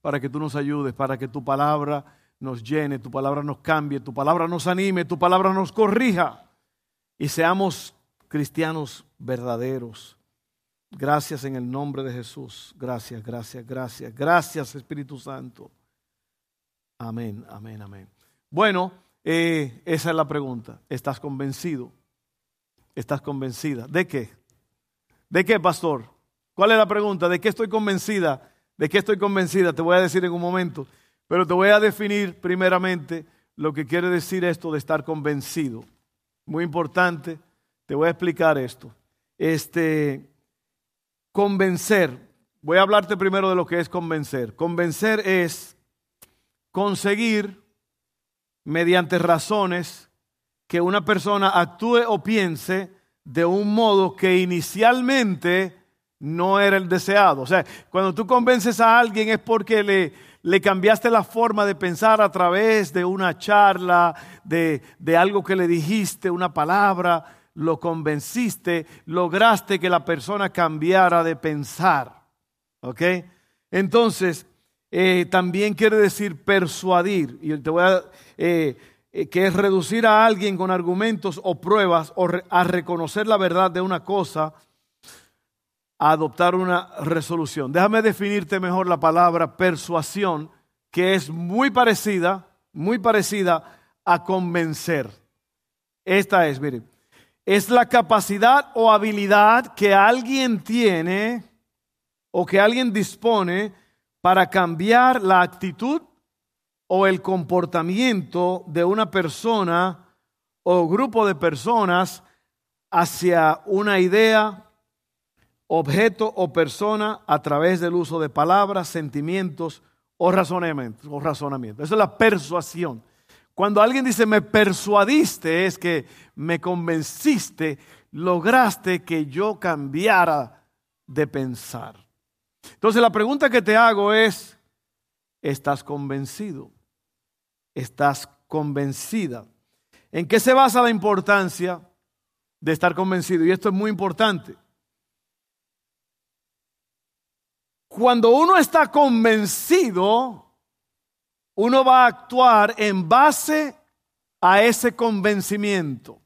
para que tú nos ayudes, para que tu palabra nos llene, tu palabra nos cambie, tu palabra nos anime, tu palabra nos corrija y seamos cristianos verdaderos. Gracias en el nombre de Jesús. Gracias, gracias, gracias. Gracias Espíritu Santo. Amén, amén, amén. Bueno, eh, esa es la pregunta. ¿Estás convencido? ¿Estás convencida? ¿De qué? ¿De qué, pastor? ¿Cuál es la pregunta? ¿De qué estoy convencida? ¿De qué estoy convencida? Te voy a decir en un momento. Pero te voy a definir primeramente lo que quiere decir esto de estar convencido. Muy importante, te voy a explicar esto. Este, convencer. Voy a hablarte primero de lo que es convencer. Convencer es conseguir mediante razones que una persona actúe o piense de un modo que inicialmente no era el deseado. O sea, cuando tú convences a alguien es porque le, le cambiaste la forma de pensar a través de una charla, de, de algo que le dijiste, una palabra, lo convenciste, lograste que la persona cambiara de pensar. ¿Ok? Entonces, eh, también quiere decir persuadir. Y te voy a, eh, eh, que es reducir a alguien con argumentos o pruebas o a reconocer la verdad de una cosa adoptar una resolución. Déjame definirte mejor la palabra persuasión, que es muy parecida, muy parecida a convencer. Esta es, mire, es la capacidad o habilidad que alguien tiene o que alguien dispone para cambiar la actitud o el comportamiento de una persona o grupo de personas hacia una idea, objeto o persona a través del uso de palabras, sentimientos o razonamientos. Eso es la persuasión. Cuando alguien dice me persuadiste, es que me convenciste, lograste que yo cambiara de pensar. Entonces la pregunta que te hago es, ¿estás convencido? ¿Estás convencida? ¿En qué se basa la importancia de estar convencido? Y esto es muy importante. Cuando uno está convencido, uno va a actuar en base a ese convencimiento.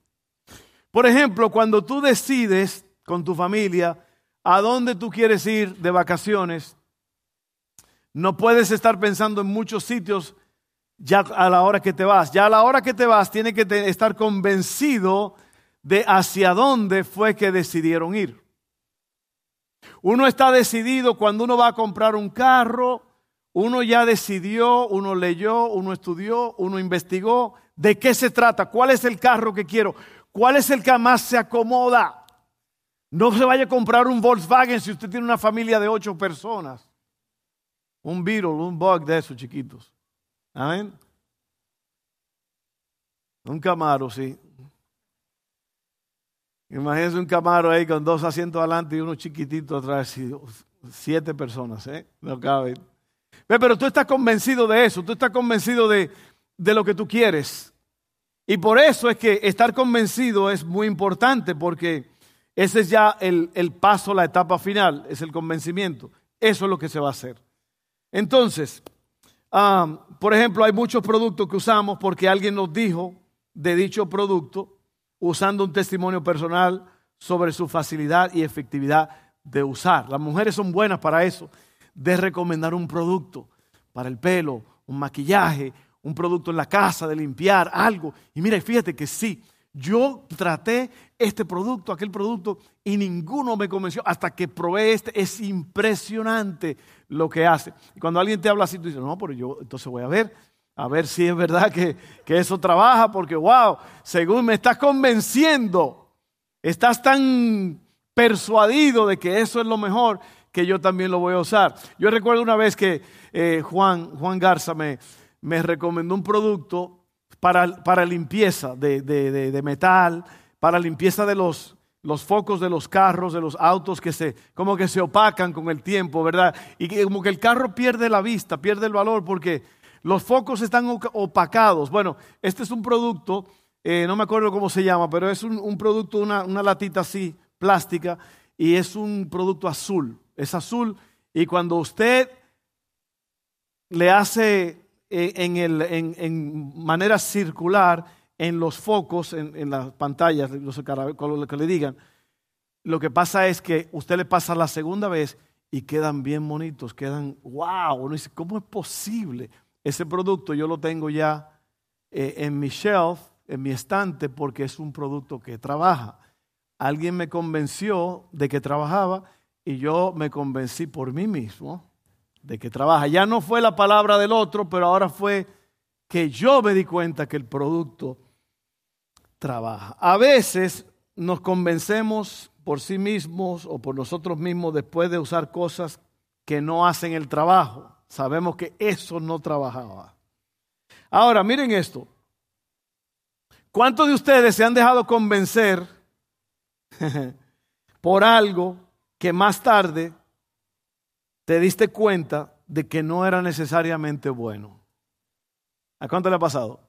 Por ejemplo, cuando tú decides con tu familia a dónde tú quieres ir de vacaciones, no puedes estar pensando en muchos sitios ya a la hora que te vas. Ya a la hora que te vas, tienes que estar convencido de hacia dónde fue que decidieron ir. Uno está decidido cuando uno va a comprar un carro, uno ya decidió, uno leyó, uno estudió, uno investigó de qué se trata, cuál es el carro que quiero, cuál es el que más se acomoda. No se vaya a comprar un Volkswagen si usted tiene una familia de ocho personas. Un Beetle, un Bug de esos chiquitos. Amén. Un Camaro, sí. Imagínense un Camaro ahí con dos asientos adelante y uno chiquitito atrás. Siete personas, ¿eh? No cabe. Pero tú estás convencido de eso, tú estás convencido de, de lo que tú quieres. Y por eso es que estar convencido es muy importante, porque ese es ya el, el paso, la etapa final, es el convencimiento. Eso es lo que se va a hacer. Entonces, por ejemplo, hay muchos productos que usamos porque alguien nos dijo de dicho producto usando un testimonio personal sobre su facilidad y efectividad de usar. Las mujeres son buenas para eso, de recomendar un producto para el pelo, un maquillaje, un producto en la casa, de limpiar, algo. Y mira, fíjate que sí, yo traté este producto, aquel producto, y ninguno me convenció hasta que probé este. Es impresionante lo que hace. Y cuando alguien te habla así, tú dices, no, pero yo entonces voy a ver a ver si es verdad que, eso trabaja, porque wow, según me estás convenciendo, estás tan persuadido de que eso es lo mejor, que yo también lo voy a usar. Yo recuerdo una vez que eh, Juan, Juan Garza me, me recomendó un producto para, para limpieza de, de, metal, para limpieza de los, los focos de los carros, de los autos que se, como que se opacan con el tiempo, ¿verdad? Y como que el carro pierde la vista, pierde el valor porque los focos están opacados. Bueno, este es un producto, eh, no me acuerdo cómo se llama, pero es un, producto, una, una latita así, plástica, y es un producto azul. Es azul y cuando usted le hace eh, en, el, en, manera circular en los focos, en, las pantallas, lo que le digan, lo que pasa es que usted le pasa la segunda vez y quedan bien bonitos, quedan, wow, uno dice, ¿cómo es posible? Ese producto yo lo tengo ya eh, en mi shelf, en mi estante, porque es un producto que trabaja. Alguien me convenció de que trabajaba y yo me convencí por mí mismo de que trabaja. Ya no fue la palabra del otro, pero ahora fue que yo me di cuenta que el producto trabaja. A veces nos convencemos por sí mismos o por nosotros mismos después de usar cosas que no hacen el trabajo. Sabemos que eso no trabajaba. Ahora, miren esto. ¿Cuántos de ustedes se han dejado convencer por algo que más tarde te diste cuenta de que no era necesariamente bueno. ¿A cuánto le ha pasado?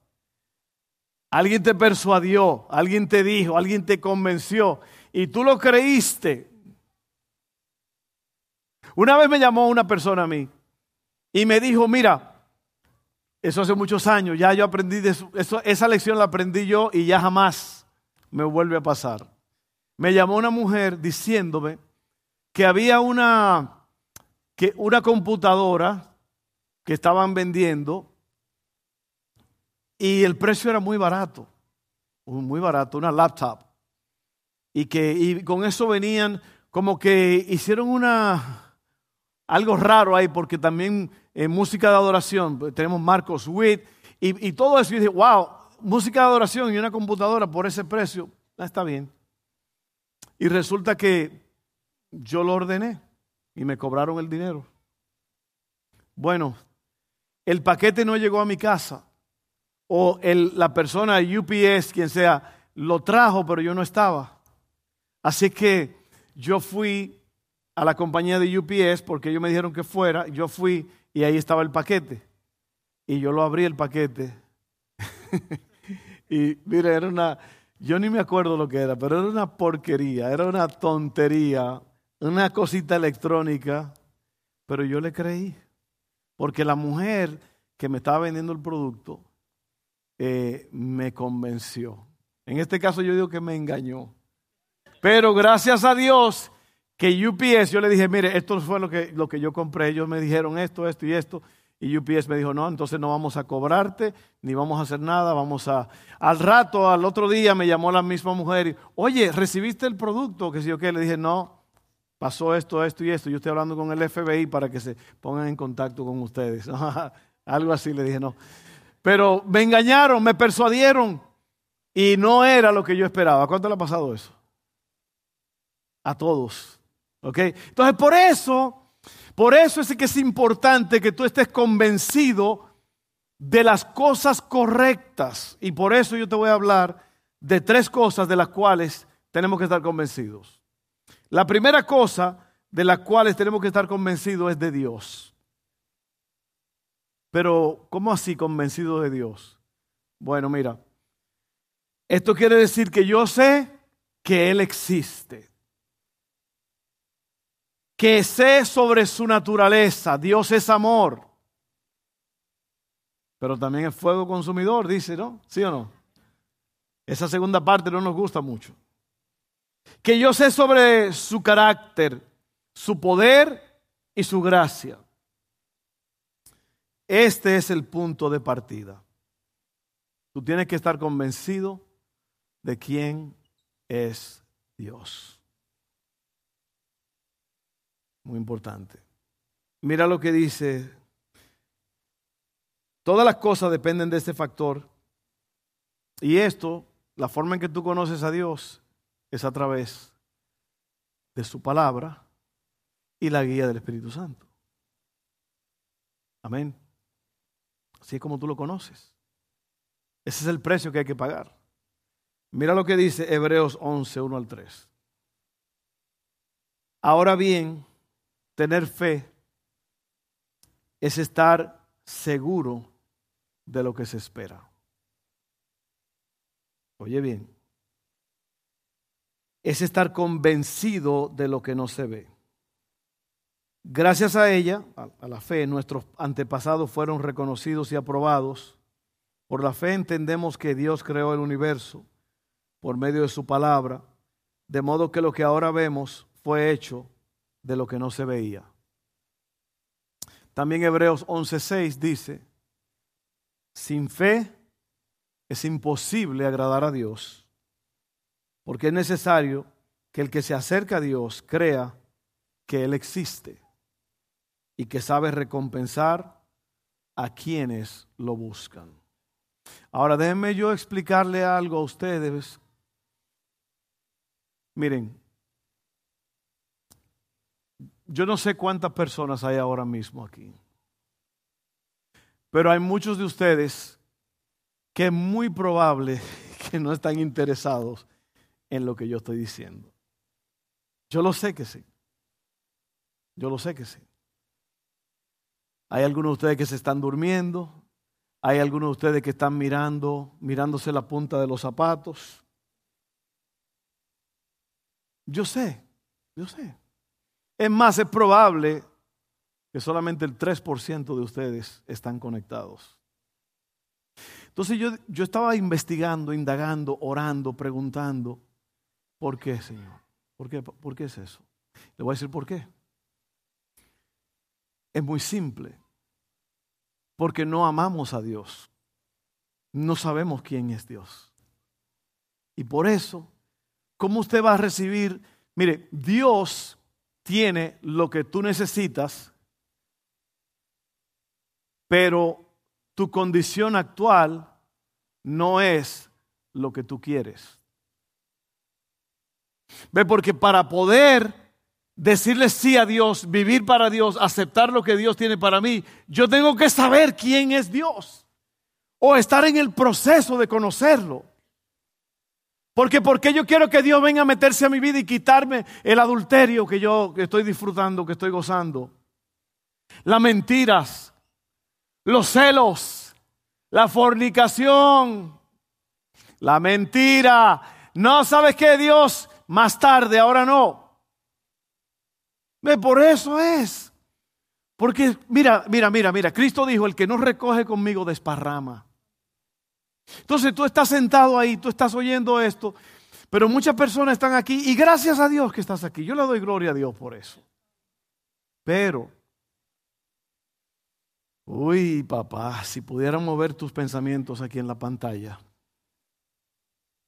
Alguien te persuadió, alguien te dijo, alguien te convenció y tú lo creíste. Una vez me llamó una persona a mí y me dijo, mira, eso hace muchos años, ya yo aprendí de eso, esa lección la aprendí yo y ya jamás me vuelve a pasar. Me llamó una mujer diciéndome que había una, que una computadora que estaban vendiendo y el precio era muy barato, muy barato, una laptop. Y que y con eso venían como que hicieron una algo raro ahí porque también en música de adoración tenemos Marcos Witt y, y, todo eso y dije, wow, música de adoración y una computadora por ese precio, ah, está bien. Y resulta que yo lo ordené y me cobraron el dinero. Bueno, el paquete no llegó a mi casa o la persona UPS, quien sea, lo trajo, pero yo no estaba. Así que yo fui a la compañía de UPS porque ellos me dijeron que fuera, yo fui y ahí estaba el paquete. Y yo lo abrí el paquete. y mire, era una, yo ni me acuerdo lo que era, pero era una porquería, era una tontería una cosita electrónica, pero yo le creí, porque la mujer que me estaba vendiendo el producto eh, me convenció. En este caso yo digo que me engañó. Pero gracias a Dios que UPS, yo le dije, mire, esto fue lo que, lo que yo compré, ellos me dijeron esto, esto y esto. Y UPS me dijo, no, entonces no vamos a cobrarte, ni vamos a hacer nada, vamos a... Al rato, al otro día me llamó la misma mujer y, oye, ¿recibiste el producto? Que si yo qué, le dije, no, pasó esto, esto y esto. Yo estoy hablando con el FBI para que se pongan en contacto con ustedes. Algo así le dije, no. Pero me engañaron, me persuadieron y no era lo que yo esperaba. ¿Cuánto le ha pasado eso? A todos. ¿Ok? Entonces, por eso, por eso es que es importante que tú estés convencido de las cosas correctas. Y por eso yo te voy a hablar de tres cosas de las cuales tenemos que estar convencidos. La primera cosa de la cual tenemos que estar convencidos es de Dios. Pero, ¿cómo así convencido de Dios? Bueno, mira, esto quiere decir que yo sé que Él existe, que sé sobre su naturaleza, Dios es amor, pero también es fuego consumidor, dice, ¿no? ¿Sí o no? Esa segunda parte no nos gusta mucho que yo sé sobre su carácter, su poder y su gracia. Este es el punto de partida. Tú tienes que estar convencido de quién es Dios. Muy importante. Mira lo que dice. Todas las cosas dependen de este factor. Y esto, la forma en que tú conoces a Dios, es a través de su palabra y la guía del Espíritu Santo. Amén. Así es como tú lo conoces. Ese es el precio que hay que pagar. Mira lo que dice Hebreos 11, 1 al 3. Ahora bien, tener fe es estar seguro de lo que se espera. Oye bien, es estar convencido de lo que no se ve. Gracias a ella, a la fe, nuestros antepasados fueron reconocidos y aprobados. Por la fe entendemos que Dios creó el universo por medio de su palabra, de modo que lo que ahora vemos fue hecho de lo que no se veía. También Hebreos 11:6 dice, sin fe es imposible agradar a Dios, porque es necesario que el que se acerca a Dios crea que Él existe y que sabe recompensar a quienes lo buscan. Ahora déjenme yo explicarle algo a ustedes. Miren, yo no sé cuántas personas hay ahora mismo aquí, pero hay muchos de ustedes que es muy probable que no están interesados en lo que yo estoy diciendo. Yo lo sé que sí. Yo lo sé que sí. Hay algunos de ustedes que se están durmiendo. Hay algunos de ustedes que están mirando, mirándose la punta de los zapatos. Yo sé, yo sé. Es más, es probable que solamente el 3% de ustedes están conectados. Entonces yo, yo estaba investigando, indagando, orando, preguntando, ¿por qué, Señor? ¿Por qué, ¿Por qué es eso? Le voy a decir por qué. Es muy simple porque no amamos a Dios. No sabemos quién es Dios. Y por eso, ¿cómo usted va a recibir? Mire, Dios tiene lo que tú necesitas, pero tu condición actual no es lo que tú quieres. Ve, porque para poder decirle sí a Dios, vivir para Dios, aceptar lo que Dios tiene para mí, yo tengo que saber quién es Dios o estar en el proceso de conocerlo. Porque porque yo quiero que Dios venga a meterse a mi vida y quitarme el adulterio que yo estoy disfrutando, que estoy gozando. Las mentiras, los celos, la fornicación, la mentira. No sabes qué Dios más tarde, ahora no. Por eso es. Porque mira, mira, mira, mira, Cristo dijo, el que no recoge conmigo desparrama. Entonces tú estás sentado ahí, tú estás oyendo esto, pero muchas personas están aquí y gracias a Dios que estás aquí. Yo le doy gloria a Dios por eso. Pero, uy, papá, si pudiéramos ver tus pensamientos aquí en la pantalla,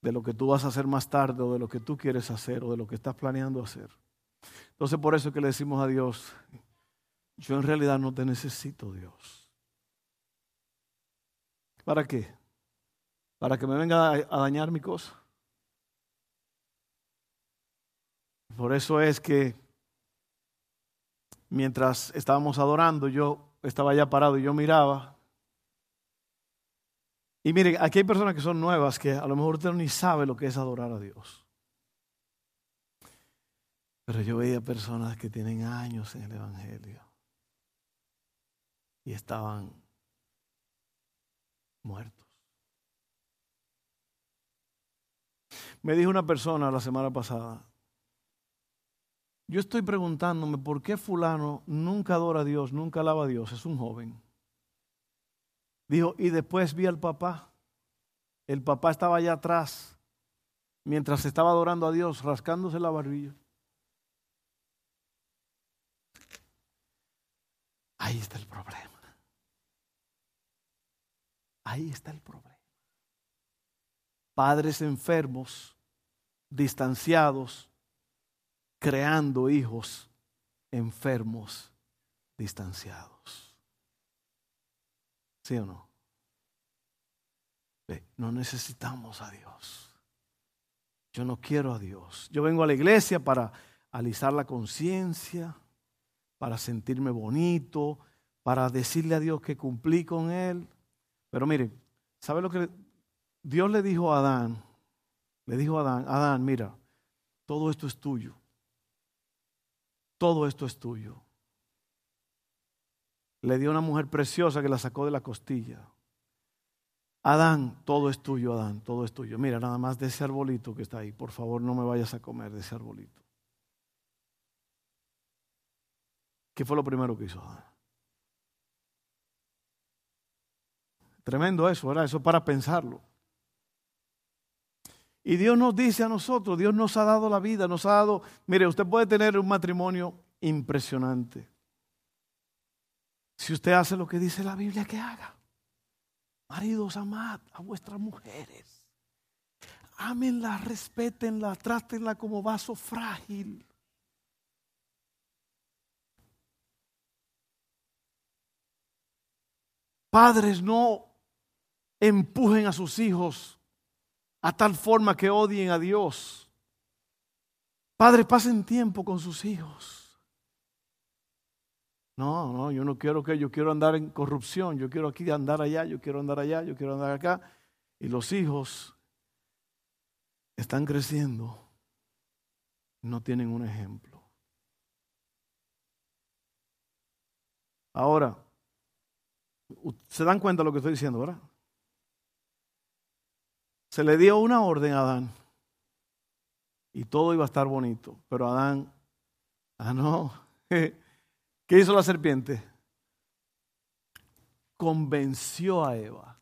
de lo que tú vas a hacer más tarde o de lo que tú quieres hacer o de lo que estás planeando hacer. Entonces por eso es que le decimos a Dios, yo en realidad no te necesito Dios. ¿Para qué? Para que me venga a dañar mi cosa. Por eso es que mientras estábamos adorando, yo estaba ya parado y yo miraba. Y miren, aquí hay personas que son nuevas que a lo mejor usted ni sabe lo que es adorar a Dios. Pero yo veía personas que tienen años en el Evangelio y estaban muertos. Me dijo una persona la semana pasada, yo estoy preguntándome por qué fulano nunca adora a Dios, nunca alaba a Dios, es un joven. Dijo, y después vi al papá. El papá estaba allá atrás, mientras estaba adorando a Dios, rascándose la barbilla. Ahí está el problema. Ahí está el problema. Padres enfermos, distanciados, creando hijos enfermos, distanciados. ¿Sí o no? No necesitamos a Dios. Yo no quiero a Dios. Yo vengo a la iglesia para alisar la conciencia para sentirme bonito, para decirle a Dios que cumplí con Él. Pero mire, ¿sabe lo que Dios le dijo a Adán? Le dijo a Adán, Adán, mira, todo esto es tuyo. Todo esto es tuyo. Le dio una mujer preciosa que la sacó de la costilla. Adán, todo es tuyo, Adán, todo es tuyo. Mira, nada más de ese arbolito que está ahí. Por favor, no me vayas a comer de ese arbolito. ¿Qué fue lo primero que hizo Adán? Tremendo eso, ¿verdad? Eso para pensarlo. Y Dios nos dice a nosotros, Dios nos ha dado la vida, nos ha dado, mire, usted puede tener un matrimonio impresionante. Si usted hace lo que dice la Biblia que haga. Maridos, amad a vuestras mujeres. Ámenla, respétenla, trátenla como vaso frágil. Padres, no empujen a sus hijos a tal forma que odien a Dios. Padres, pasen tiempo con sus hijos. No, no, yo no quiero que yo quiero andar en corrupción, yo quiero aquí andar allá, yo quiero andar allá, yo quiero andar acá. Y los hijos están creciendo, no tienen un ejemplo. Ahora, se dan cuenta de lo que estoy diciendo, ¿verdad? Se le dio una orden a Adán y todo iba a estar bonito, pero Adán, ah no, ¿qué hizo la serpiente? Convenció a Eva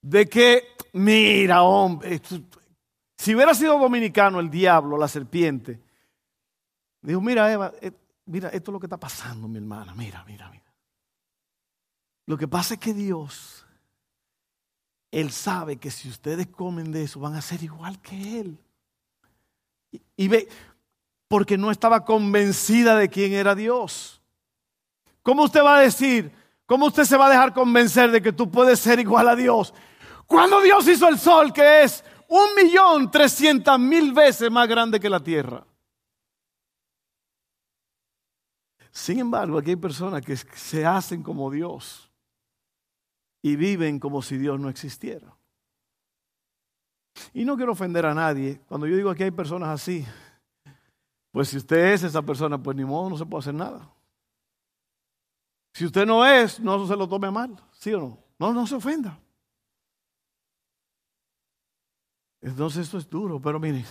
de que, mira, hombre, si hubiera sido dominicano el diablo, la serpiente, dijo, mira, Eva, eh, mira, esto es lo que está pasando, mi hermana, mira, mira, mira. Lo que pasa es que Dios él sabe que si ustedes comen de eso van a ser igual que Él. Y, ve, porque no estaba convencida de quién era Dios. ¿Cómo usted va a decir? ¿Cómo usted se va a dejar convencer de que tú puedes ser igual a Dios? Cuando Dios hizo el sol, que es un millón trescientas mil veces más grande que la tierra. Sin embargo, aquí hay personas que se hacen como Dios y viven como si Dios no existiera. Y no quiero ofender a nadie. Cuando yo digo que hay personas así, pues si usted es esa persona, pues ni modo, no se puede hacer nada. Si usted no es, no se lo tome mal, ¿sí o no? No, no se ofenda. Entonces esto es duro, pero miren,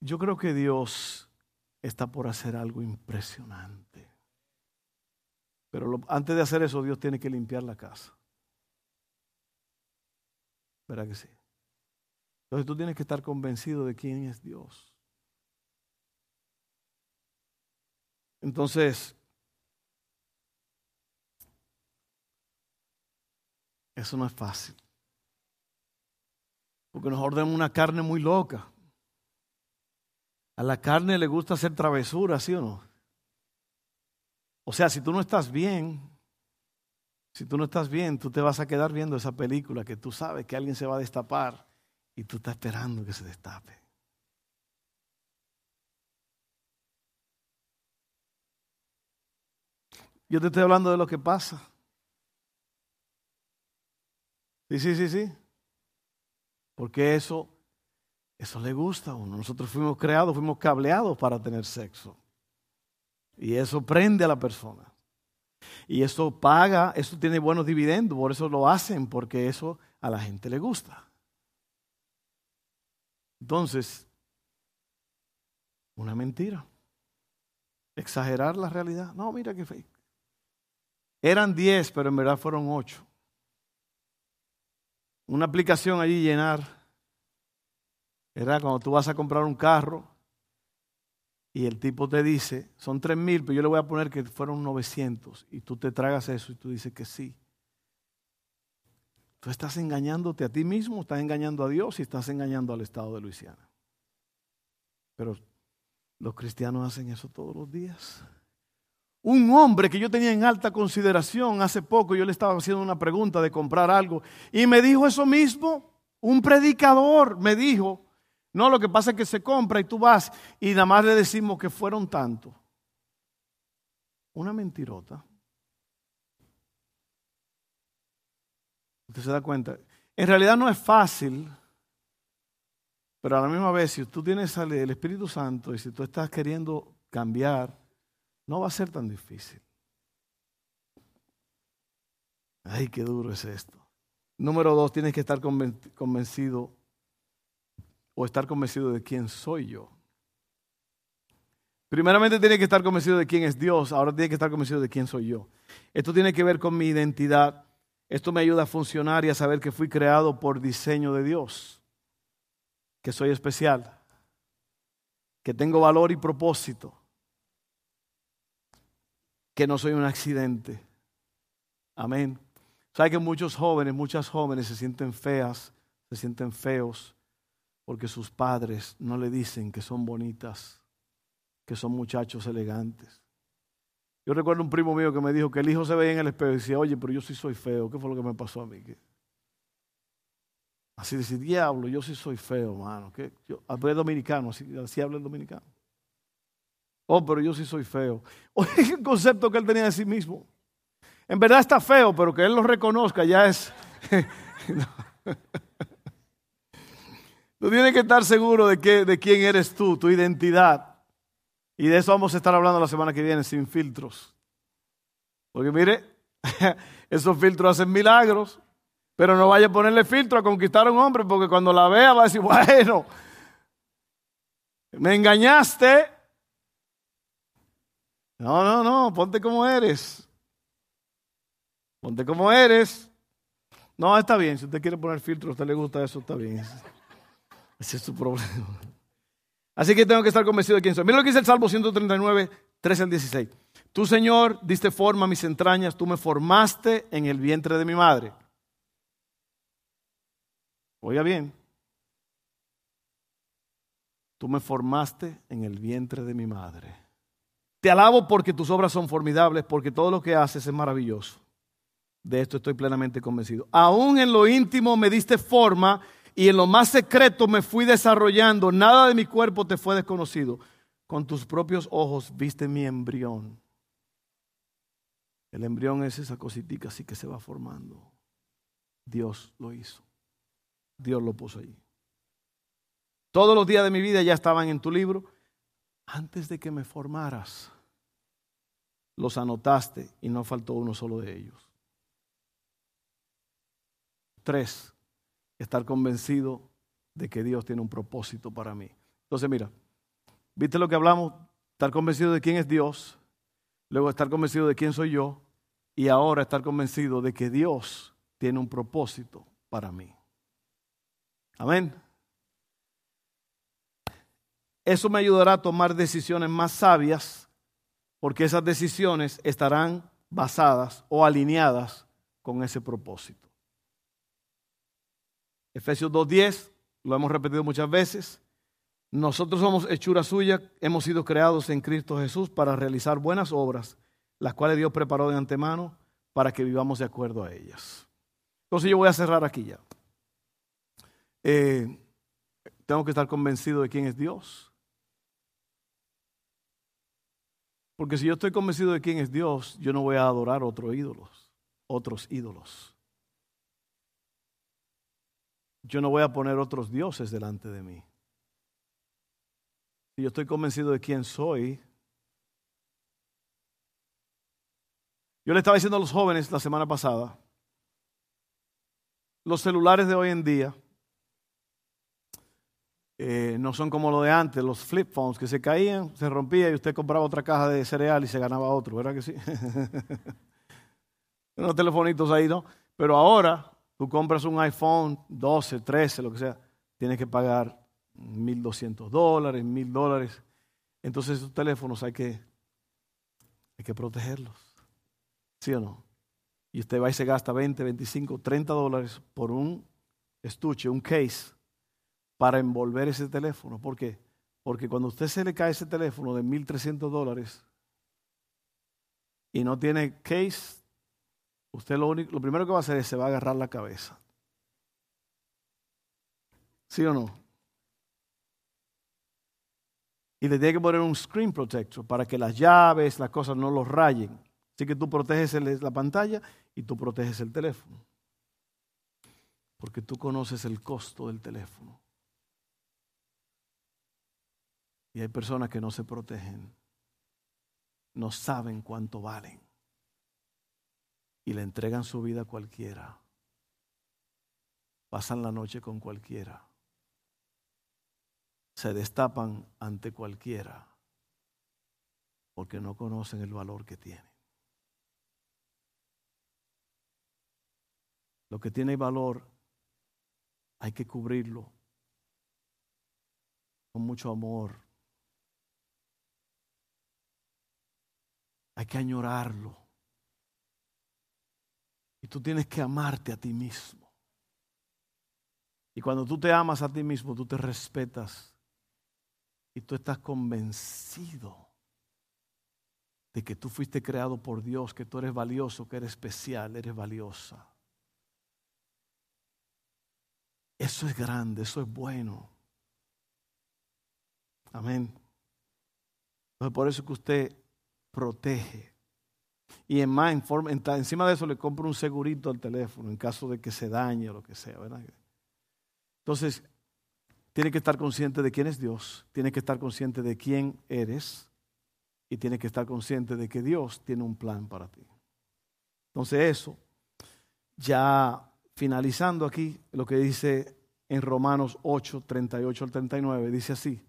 yo creo que Dios está por hacer algo impresionante. Pero antes de hacer eso, Dios tiene que limpiar la casa. ¿Verdad que sí? Entonces tú tienes que estar convencido de quién es Dios. Entonces, eso no es fácil. Porque nos ordenamos una carne muy loca. A la carne le gusta hacer travesuras, ¿sí o no? O sea, si tú no estás bien, si tú no estás bien, tú te vas a quedar viendo esa película que tú sabes que alguien se va a destapar y tú estás esperando que se destape. Yo te estoy hablando de lo que pasa. Sí, sí, sí, sí. Porque eso, eso le gusta a uno. Nosotros fuimos creados, fuimos cableados para tener sexo. Y eso prende a la persona. Y eso paga, eso tiene buenos dividendos, por eso lo hacen, porque eso a la gente le gusta. Entonces, una mentira. Exagerar la realidad. No, mira qué fake. Eran diez, pero en verdad fueron ocho. Una aplicación allí llenar. Era cuando tú vas a comprar un carro y el tipo te dice, son tres mil, pero yo le voy a poner que fueron 900, y tú te tragas eso y tú dices que sí. Tú estás engañándote a ti mismo, estás engañando a Dios y estás engañando al Estado de Luisiana. Pero los cristianos hacen eso todos los días. Un hombre que yo tenía en alta consideración hace poco, yo le estaba haciendo una pregunta de comprar algo y me dijo eso mismo. Un predicador me dijo, No, lo que pasa es que se compra y tú vas y nada más le decimos que fueron tanto. Una mentirota. Usted se da cuenta. En realidad no es fácil, pero a la misma vez, si tú tienes el Espíritu Santo y si tú estás queriendo cambiar, no va a ser tan difícil. Ay, qué duro es esto. Número dos, tienes que estar convencido o estar convencido de quién soy yo. Primeramente tiene que estar convencido de quién es Dios, ahora tiene que estar convencido de quién soy yo. Esto tiene que ver con mi identidad. Esto me ayuda a funcionar y a saber que fui creado por diseño de Dios, que soy especial, que tengo valor y propósito, que no soy un accidente. Amén. Sabe que muchos jóvenes, muchas jóvenes se sienten feas, se sienten feos, porque sus padres no le dicen que son bonitas, que son muchachos elegantes. Yo recuerdo un primo mío que me dijo que el hijo se veía en el espejo y decía, oye, pero yo sí soy feo, ¿qué fue lo que me pasó a mí? Así decía, diablo, yo sí soy feo, mano. ¿Qué? Yo, hablé dominicano, así, así habla el dominicano. Oh, pero yo sí soy feo. Oye, el concepto que él tenía de sí mismo. En verdad está feo, pero que él lo reconozca ya es... tú tienes que estar seguro de, de quién eres tú, tu identidad. Y de eso vamos a estar hablando la semana que viene, sin filtros. Porque mire, esos filtros hacen milagros, pero no vaya a ponerle filtro a conquistar a un hombre, porque cuando la vea va a decir, bueno, me engañaste. No, no, no, ponte como eres. Ponte como eres. No, está bien. Si usted quiere poner filtro, a usted le gusta eso, está bien. Ese es su problema. Así que tengo que estar convencido de quién soy. Mira lo que dice el Salmo 139, 13 al 16. Tú, Señor, diste forma a mis entrañas, tú me formaste en el vientre de mi madre. Oiga bien. Tú me formaste en el vientre de mi madre. Te alabo porque tus obras son formidables, porque todo lo que haces es maravilloso. De esto estoy plenamente convencido. Aún en lo íntimo me diste forma y en lo más secreto me fui desarrollando. Nada de mi cuerpo te fue desconocido. Con tus propios ojos viste mi embrión. El embrión es esa cositica así que se va formando. Dios lo hizo. Dios lo puso allí. Todos los días de mi vida ya estaban en tu libro. Antes de que me formaras, los anotaste y no faltó uno solo de ellos. Tres, estar convencido de que Dios tiene un propósito para mí. Entonces, mira, ¿viste lo que hablamos? Estar convencido de quién es Dios, luego estar convencido de quién soy yo, y ahora estar convencido de que Dios tiene un propósito para mí. Amén. Eso me ayudará a tomar decisiones más sabias, porque esas decisiones estarán basadas o alineadas con ese propósito. Efesios 2.10, lo hemos repetido muchas veces. Nosotros somos hechura suya, hemos sido creados en Cristo Jesús para realizar buenas obras, las cuales Dios preparó de antemano para que vivamos de acuerdo a ellas. Entonces yo voy a cerrar aquí ya. Eh, tengo que estar convencido de quién es Dios. Porque si yo estoy convencido de quién es Dios, yo no voy a adorar otros ídolos, otros ídolos yo no voy a poner otros dioses delante de mí. Si yo estoy convencido de quién soy, yo le estaba diciendo a los jóvenes la semana pasada, los celulares de hoy en día eh, no son como lo de antes, los flip phones que se caían, se rompían y usted compraba otra caja de cereal y se ganaba otro, ¿verdad que sí? Unos telefonitos ahí, ¿no? Pero ahora Tú compras un iPhone 12, 13, lo que sea, tienes que pagar 1.200 dólares, 1.000 dólares. Entonces esos teléfonos hay que, hay que protegerlos. ¿Sí o no? Y usted va y se gasta 20, 25, 30 dólares por un estuche, un case, para envolver ese teléfono. ¿Por qué? Porque cuando usted se le cae ese teléfono de 1.300 dólares y no tiene case, usted lo, único, lo primero que va a hacer es se va a agarrar la cabeza. ¿Sí o no? Y le tiene que poner un screen protector para que las llaves, las cosas no los rayen. Así que tú proteges la pantalla y tú proteges el teléfono. Porque tú conoces el costo del teléfono. Y hay personas que no se protegen. No saben cuánto valen. Y le entregan su vida a cualquiera. Pasan la noche con cualquiera. Se destapan ante cualquiera. Porque no conocen el valor que tienen. Lo que tiene valor hay que cubrirlo con mucho amor. Hay que añorarlo. Y tú tienes que amarte a ti mismo. Y cuando tú te amas a ti mismo, tú te respetas. Y tú estás convencido de que tú fuiste creado por Dios, que tú eres valioso, que eres especial, eres valiosa. Eso es grande, eso es bueno. Amén. Entonces por eso que usted protege. Y en más, encima de eso le compra un segurito al teléfono en caso de que se dañe o lo que sea. ¿verdad? Entonces, tiene que estar consciente de quién es Dios, tiene que estar consciente de quién eres y tiene que estar consciente de que Dios tiene un plan para ti. Entonces eso ya finalizando aquí lo que dice en Romanos 8, 38 al 39, dice así,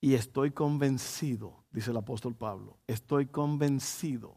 y estoy convencido, dice el apóstol Pablo, estoy convencido